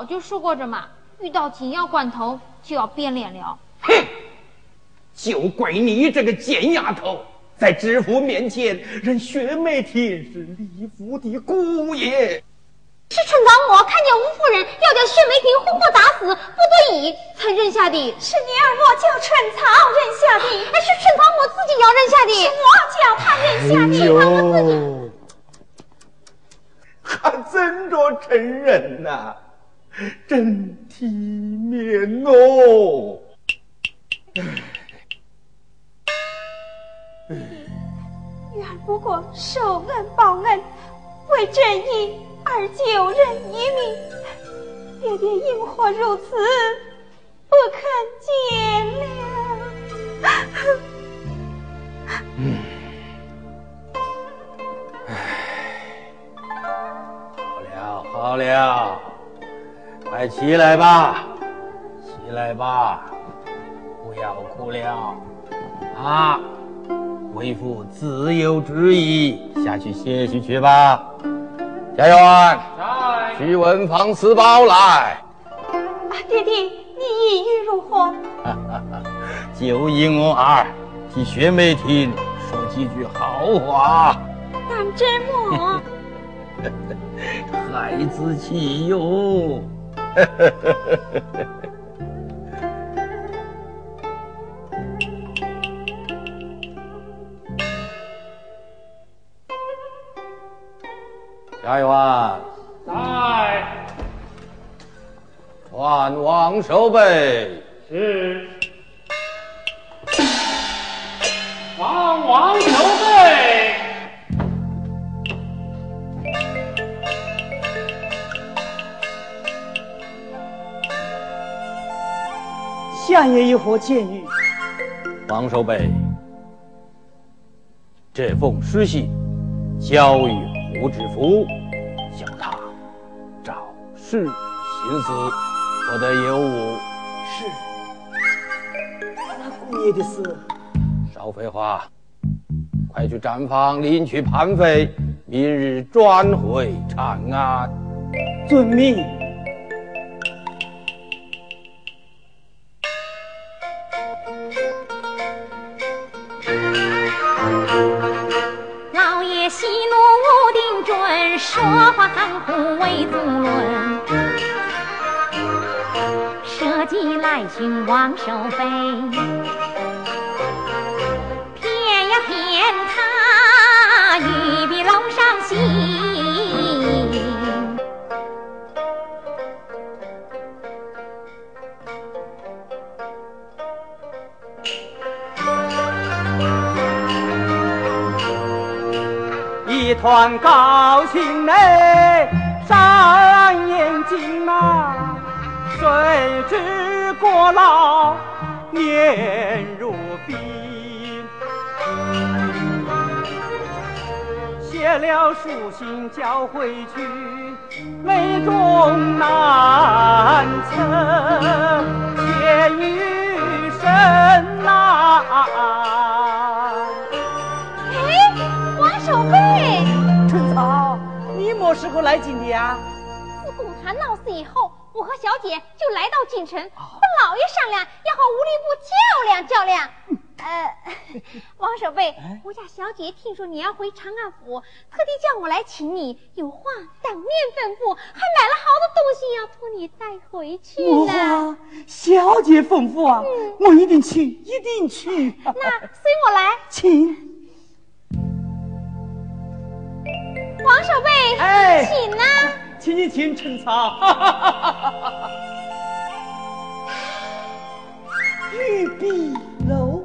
早就说过着嘛，遇到紧要关头就要变脸了。哼，就怪你这个贱丫头，在知府面前认薛梅婷是李府的姑爷。是春早我看见吴夫人要将薛梅婷活活打死，不得已才认下的。是你儿我叫春草认下的，还是春草我自己要认下的？是我叫他认下的。春草我自己还真着承认呐？真体面哦！女儿不过受恩报恩，为正义。而救人一命，爹爹因何如此不肯见谅？嗯，唉，好了好了，快起来吧，起来吧，不要哭了啊！为父自有旨意，下去歇息去吧。家园，去文房四宝来。啊，爹爹，你意欲如何？就因我儿替薛梅婷说几句好话。当真么？孩子气哟。家园在，传王守备。是，传王守备。相爷有何建议？王守备，这封书信交与。胡知府叫他找事行事，不得有误。是。那姑爷的事，少废话，快去毡房领取盘费，明日转回长安。遵命。说话含糊未足论，舍己来寻王守备，团高兴。内山眼睛呐，谁知过老年如冰。写了书信交回去，泪中难测，血雨深呐。哎，王守贵么时候来京的呀？自公堂闹事以后，我和小姐就来到京城，和老爷商量，要和吴吏部较量较量。呃，王守备，我家小姐听说你要回长安府，特地叫我来请你，有话当面吩咐，还买了好多东西要托你带回去呢。小姐吩咐啊，我一定去，一定去。那随我来，请。王守备，哎，请呢，请请请陈草。玉壁楼，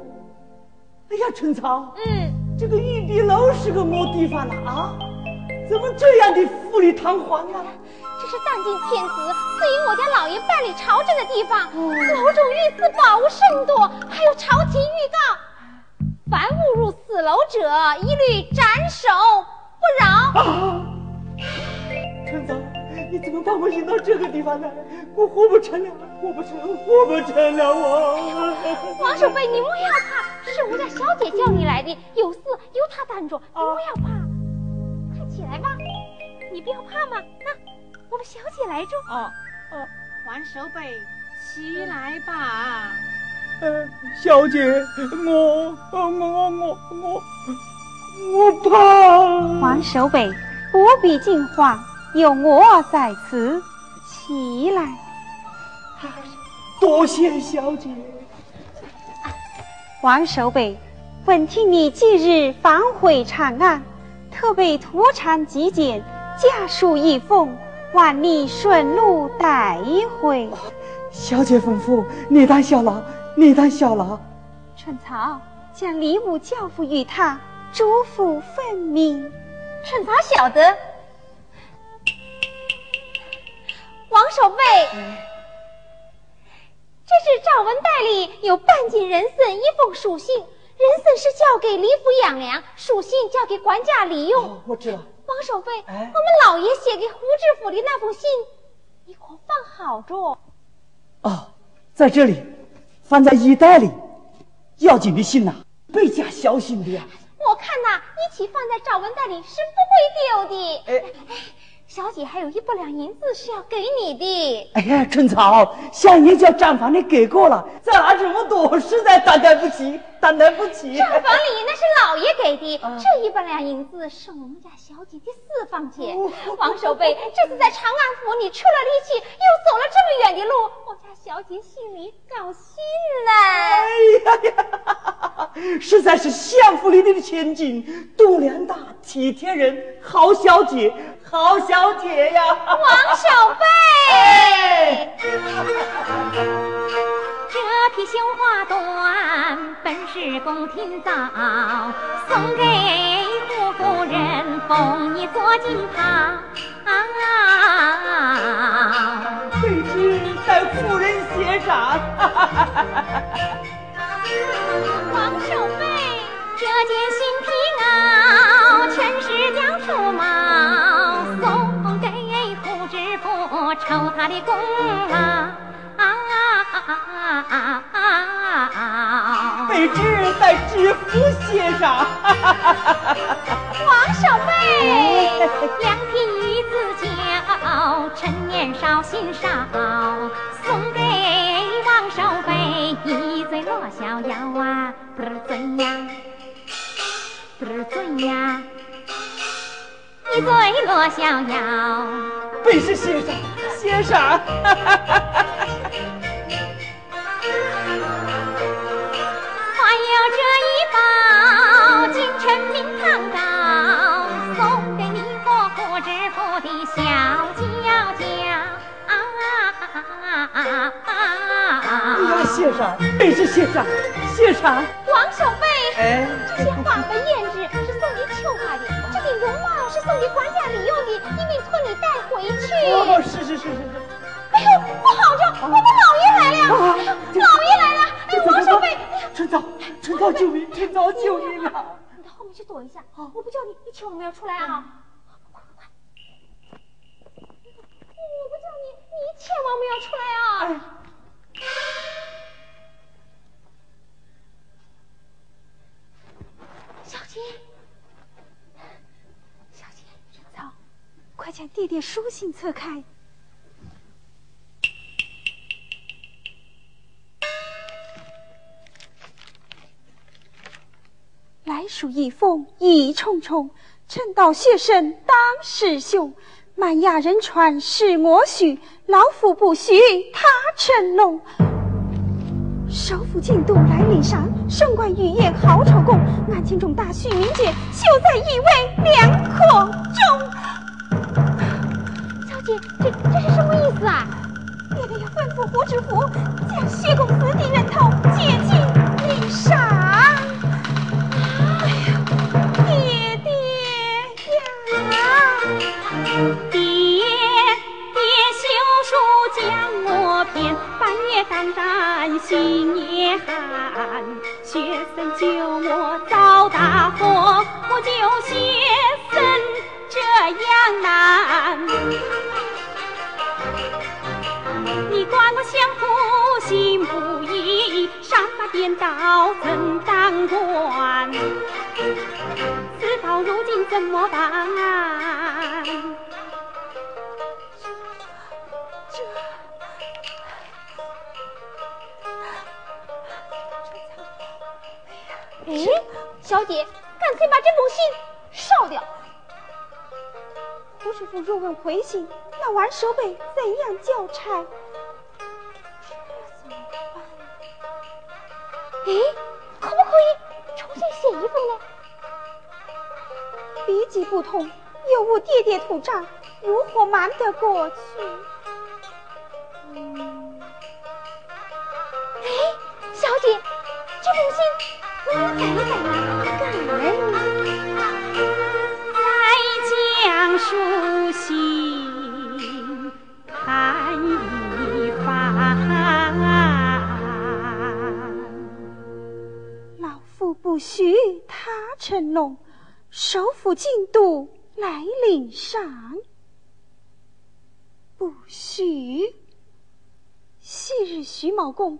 哎呀，陈草，嗯，这个玉壁楼是个么地方呢？啊，怎么这样的富丽堂皇啊？这是当今天子赐予我家老爷办理朝政的地方，楼中御赐宝物甚多，还有朝廷预告，凡误入此楼者，一律斩首。不饶！陈总，你怎么把我引到这个地方来？我活不成了，活不成，活不成了！我王守备，你莫要怕，是我家小姐叫你来的，有事由她担着，你莫要怕。快起来吧，你不要怕嘛。那我们小姐来着。啊，王守备，起来吧。呃，小姐，我我我我我我怕。王守备，不必惊慌，有我在此，起来。多谢小姐。王守备，闻听你近日返回长安，特备土产极简，家书一封，望你顺路带回。小姐吩咐，你当效劳，你当效劳。春草将礼物交付于他，嘱咐分明。春草晓得。王守备。这是赵文袋里有半斤人参一封书信，人参是交给李府养粮，书信交给管家利用。我知道。王守备，我们老爷写给胡知府的那封信，你可放好着？哦，在这里，放在衣袋里。要紧的信呐，倍加小心的呀。我看呐，一起放在赵文袋里是不会丢的。哎。小姐还有一百两银子是要给你的。哎呀，春草，相爷叫账房里给过了，再拿这么多，实在担待不起，担待不起。账房里那是老爷给的，这一百两银子是我们家小姐的私房钱。王守备，这次在长安府你出了力气，又走了这么远的路，我家小姐心里高兴呢。哎呀呀，实在是相府里的千金，度量大，体贴人，好小姐。好小姐呀，王守备，这匹绣花缎本是是宫廷造，送给胡夫人封你做锦袍。卑职待夫人谢赏。王守备，这件新皮袄，陈氏将出毛。酬他的功劳，卑职在知府写上。王守备，两匹玉子貂，趁年少心少，送给王守备一醉落逍遥啊，不醉呀，不醉呀，一醉落逍遥。本是先生。先生，一包京城名堂高，送给你和胡知府的小娇娇。哎呀，先生，卑职谢上，谢上。王守备，哎，这些花和胭脂是送给秋花的，这顶绒帽是送给官家里用的，你没托你带回去。哦，是是是是是。哎呦，不好着，我们老爷来了，老爷来了！哎，王守备，春草，春草救命，春草救命啊！你到后面去躲一下，我不叫你，你千万不要出来啊！快快快！我不叫你，你千万不要出来啊！小姐，小姐，春草，快将爹爹书信侧开。来书一封意重重，臣道学生当师兄，满雅人传是我许，老夫不许他成龙。首府进度来临上，升官御宴好朝贡，案情重大许名节，秀才以为两可中。小姐，这这是什么意思啊？爹爹要吩咐胡知府将薛公子的人头接进爹爹休书将我骗，半夜。当战心也寒，学僧救我遭大祸，我救学僧这样难。你管我相府心不义，上马颠倒怎当官？事到如今怎么办？小姐，干脆把这封信烧掉。胡师傅若问回信，那王守备怎样交差？这怎么办？哎，可不可以重新写一封呢？笔迹不同，又无爹爹图章，如何瞒得过去？哎，小姐，这封信能改一改吗？不许他成龙。首府进度来领赏，不许。昔日徐某公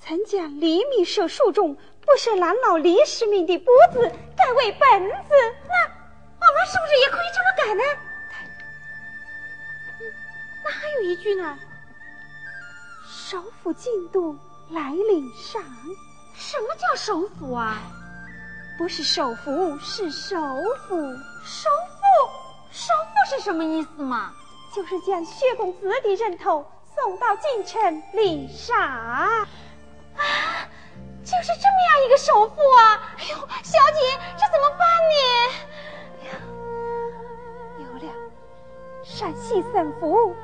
曾将李密舍树中不赦蓝老李世民的脖子改为本子，那我们是不是也可以这么改呢？那还有一句呢？首府进度来领赏。什么叫首府啊？不是首府，是首府。首府，首府是什么意思嘛？就是将薛公子的人头送到京城领赏。啊，就是这么样一个首府啊！哎呦，小姐，这怎么办呢？有了，陕西省府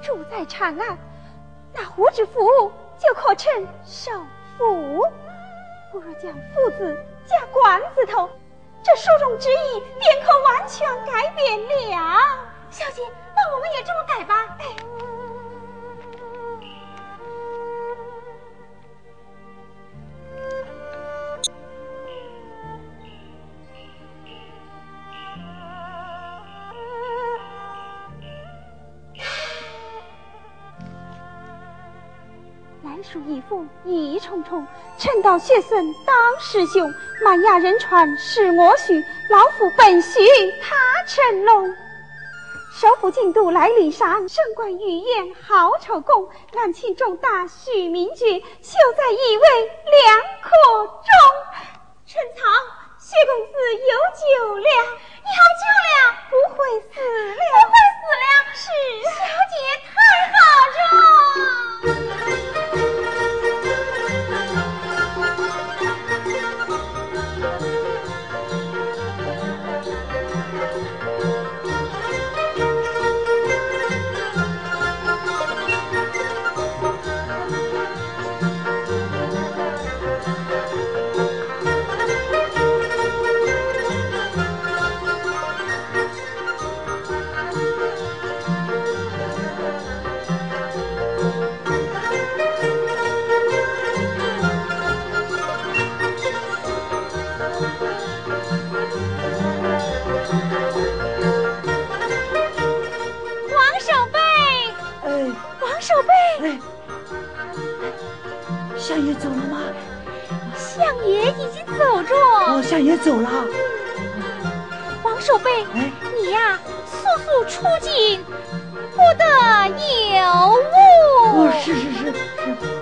住在长安，那胡知府就可称首府。不如将“父”字。下馆子头，这书中之意便可完全改变了。小姐，那我们也这么改吧。哎。书一封，意重重。趁道学孙当师兄，满雅人传是我许，老夫本许他成龙。首府进度来临上，升官御宴好丑功，俺请重大许名爵，秀在一位良客中。陈仓，薛公子有酒了，有酒量，不会死了，不会死了。是相爷走了，王守备，你呀，速速出京，不得有误。哦，是是是是。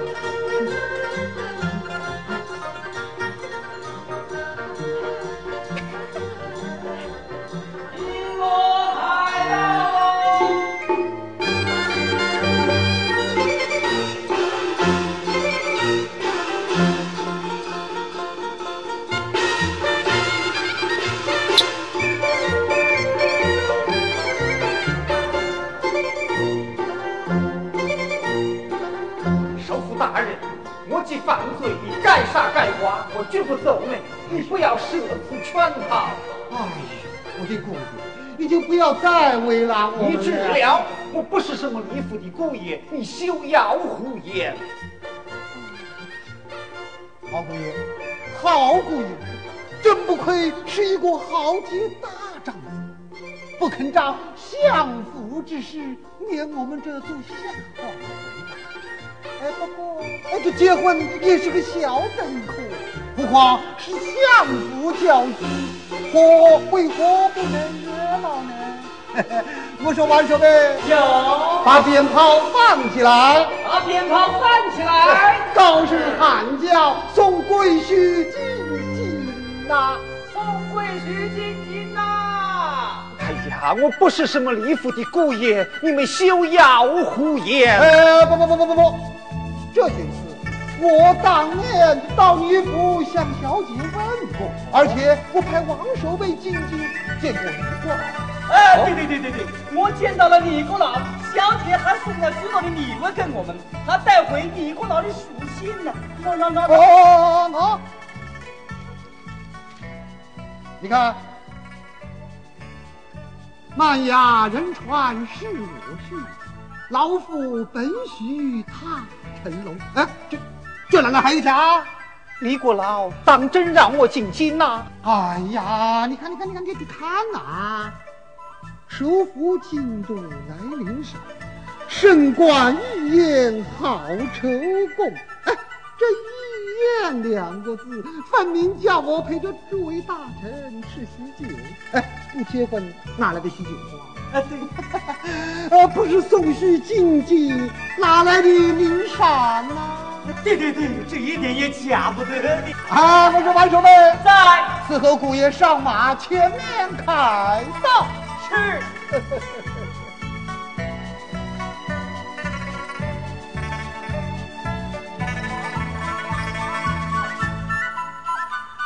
要再为难我了。你知了，我不是什么李府的姑爷，你休要胡言。好姑爷，好姑爷，真不愧是一个豪杰大丈夫，不肯仗相府之事撵我们这做下话。哎，不过，哎，这结婚也是个小等课。何况是相府教子，我为何不能热闹呢？我说王守备，有把鞭炮放起来，把鞭炮放起来，高声喊叫，送贵婿进京呐！送贵婿进京呐！哎呀，我不是什么李府的姑爷，你们休要胡言！呃，不不不不不不，这件事我当年到你府向小姐问过，而且我派王守备进京见过李国老。哎，对对对对对，我见到了李国老，小姐还送了许多的礼物给我们，还带回李国老的书信呢。那那那哦哦，你看，漫雅人传是我去，老夫本许踏尘龙。哎，这这两个还有假？李国老当真让我进京呐？哎呀，你看，你看，你看，你你看呐！首府京都来临时，升官一言好酬公。哎，这一言两个字，分明叫我陪着诸位大臣吃喜酒。哎，不结婚哪来的喜酒花？哎，对，呃，不是送去进京，哪来的名山呐？对对对，这一点也假不得的。啊，我说万守备在，伺候姑爷上马，前面开道。是。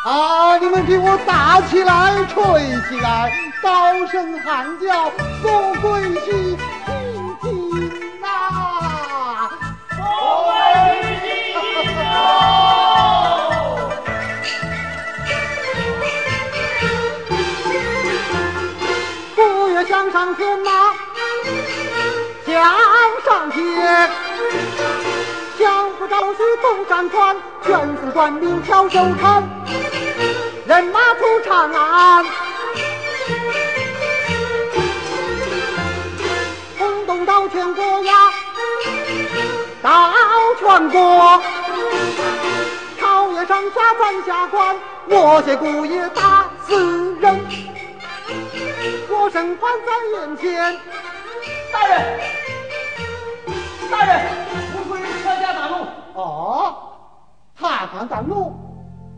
啊！你们给我打起来，吹起来，高声喊叫，送贵婿上天呐，想上天。相府招婿动山川，全司官兵挑手传，人马出长安，轰动到全国呀，到全国。朝野上下咱下官，我谢姑爷打死人，我身犯在眼前。大人，大人，吴夫人车驾大怒。哦，他敢挡路，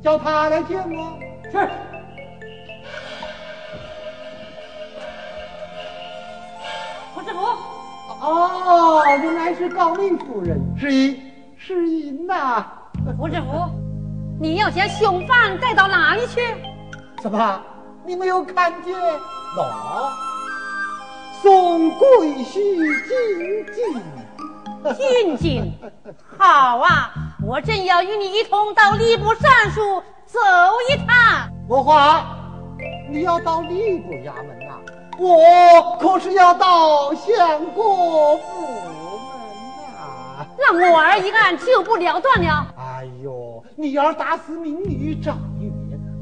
叫他来见我。是。胡师傅。哦，原来是高明夫人，是一，是银呐。胡师傅，你要将凶犯带到哪里去？怎么，你没有看见？喏，送贵婿进京。进京，好啊！我正要与你一同到吏部尚书走一趟。我华，你要到吏部衙门呐、我可是要到相国府门呐、让我儿一案就不了断了。哎呦，你儿打死民女张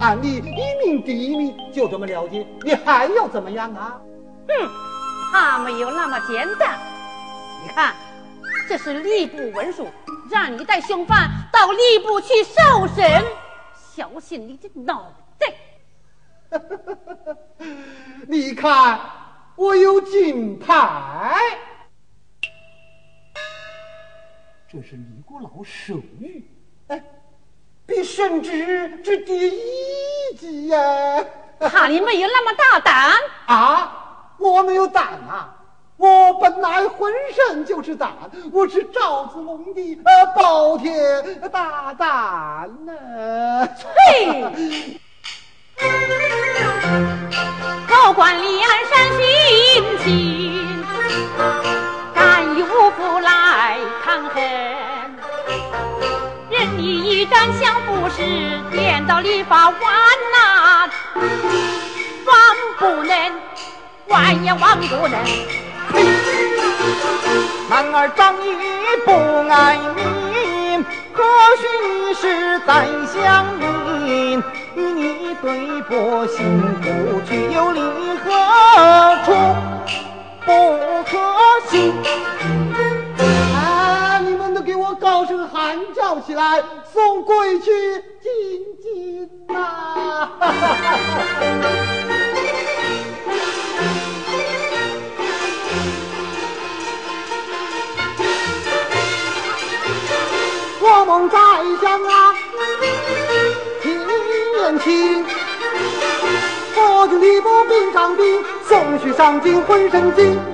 按理一命第一名，就这么了结，你还要怎么样啊？哼，他没有那么简单。你看，这是吏部文书，让你带凶犯到吏部去受审，小心你的脑袋。你看，我有金牌，这是李国老手谕，哎，比圣旨之第一级呀、怕你没有那么大胆。啊，我没有胆啊！我本来浑身就是胆，我是赵子龙的呃包天大胆呢、嘿，高官离岸山寻你一战降服时，颠倒礼法万难，万不能，万也万不能。男儿仗义不爱民，何须你是宰相民？与你对簿行不具有理，何处不可行？高声喊叫起来，送贵婿进京呐！我梦在想啊，几年前一波兵长兵，送去上京浑身惊。